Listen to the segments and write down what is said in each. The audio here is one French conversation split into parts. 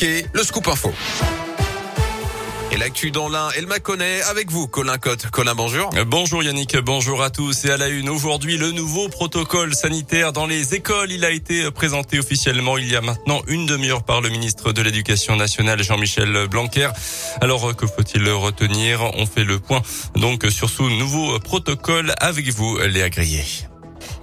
le scoop info. Et dans l'un, elle m'a connaît avec vous, Colin Cotte. Colin, bonjour. Bonjour Yannick, bonjour à tous. Et à la une, aujourd'hui, le nouveau protocole sanitaire dans les écoles. Il a été présenté officiellement il y a maintenant une demi-heure par le ministre de l'Éducation nationale, Jean-Michel Blanquer. Alors, que faut-il retenir? On fait le point donc sur ce nouveau protocole avec vous, Léa Grillet.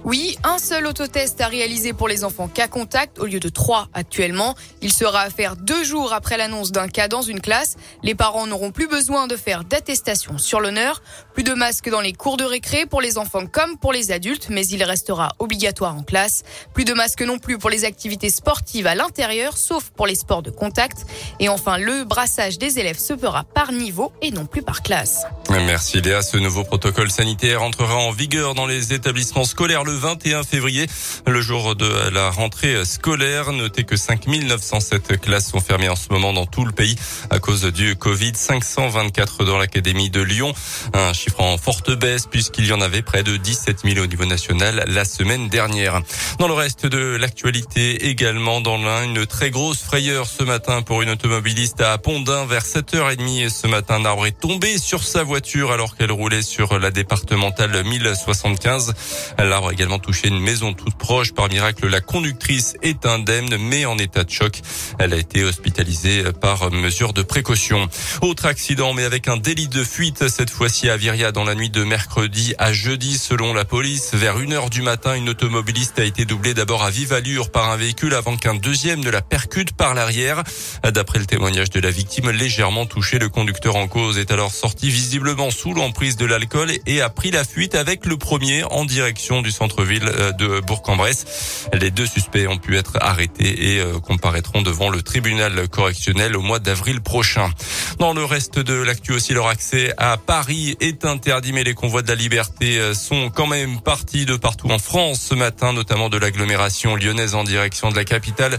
Oui, un seul autotest à réaliser pour les enfants cas contact au lieu de trois actuellement. Il sera à faire deux jours après l'annonce d'un cas dans une classe. Les parents n'auront plus besoin de faire d'attestation sur l'honneur. Plus de masques dans les cours de récré pour les enfants comme pour les adultes, mais il restera obligatoire en classe. Plus de masques non plus pour les activités sportives à l'intérieur, sauf pour les sports de contact. Et enfin, le brassage des élèves se fera par niveau et non plus par classe. Merci Léa. Ce nouveau protocole sanitaire entrera en vigueur dans les établissements scolaires 21 février, le jour de la rentrée scolaire. Notez que 5907 classes sont fermées en ce moment dans tout le pays à cause du Covid. 524 dans l'académie de Lyon. Un chiffre en forte baisse puisqu'il y en avait près de 17 000 au niveau national la semaine dernière. Dans le reste de l'actualité également dans l'un, une très grosse frayeur ce matin pour une automobiliste à Pondin vers 7h30 ce matin. Un arbre est tombé sur sa voiture alors qu'elle roulait sur la départementale 1075. L'arbre également également touché une maison toute proche. Par miracle, la conductrice est indemne, mais en état de choc. Elle a été hospitalisée par mesure de précaution. Autre accident, mais avec un délit de fuite, cette fois-ci à Viria dans la nuit de mercredi à jeudi, selon la police. Vers une heure du matin, une automobiliste a été doublée d'abord à vive allure par un véhicule avant qu'un deuxième ne la percute par l'arrière. D'après le témoignage de la victime, légèrement touché, le conducteur en cause est alors sorti visiblement sous l'emprise de l'alcool et a pris la fuite avec le premier en direction du centre ville euh, de Bourg-en-Bresse. Les deux suspects ont pu être arrêtés et euh, comparaîtront devant le tribunal correctionnel au mois d'avril prochain. Dans le reste de l'actu aussi, leur accès à Paris est interdit, mais les convois de la liberté euh, sont quand même partis de partout en France ce matin, notamment de l'agglomération lyonnaise en direction de la capitale.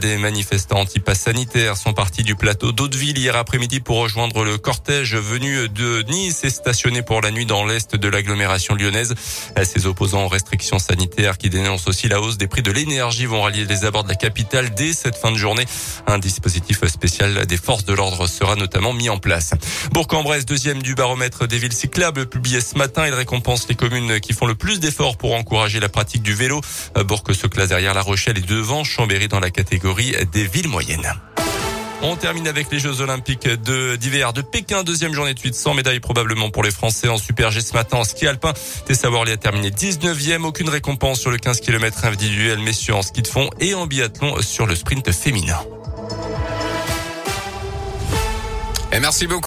Des manifestants anti-pass sanitaires sont partis du plateau d'Hauteville hier après-midi pour rejoindre le cortège venu de Nice et stationné pour la nuit dans l'est de l'agglomération lyonnaise. Ses opposants ont restrictions sanitaires qui dénoncent aussi la hausse des prix de l'énergie vont rallier les abords de la capitale dès cette fin de journée. Un dispositif spécial des forces de l'ordre sera notamment mis en place. Bourg-en-Bresse, deuxième du baromètre des villes cyclables, publié ce matin. Il récompense les communes qui font le plus d'efforts pour encourager la pratique du vélo. Bourg se classe derrière La Rochelle et devant Chambéry dans la catégorie des villes moyennes. On termine avec les Jeux Olympiques de d'hiver de Pékin. Deuxième journée de suite sans médaille probablement pour les Français en Super G ce matin en ski alpin. Tessa Worley a terminé 19e. Aucune récompense sur le 15 km individuel messieurs en ski de fond et en biathlon sur le sprint féminin. Et merci beaucoup.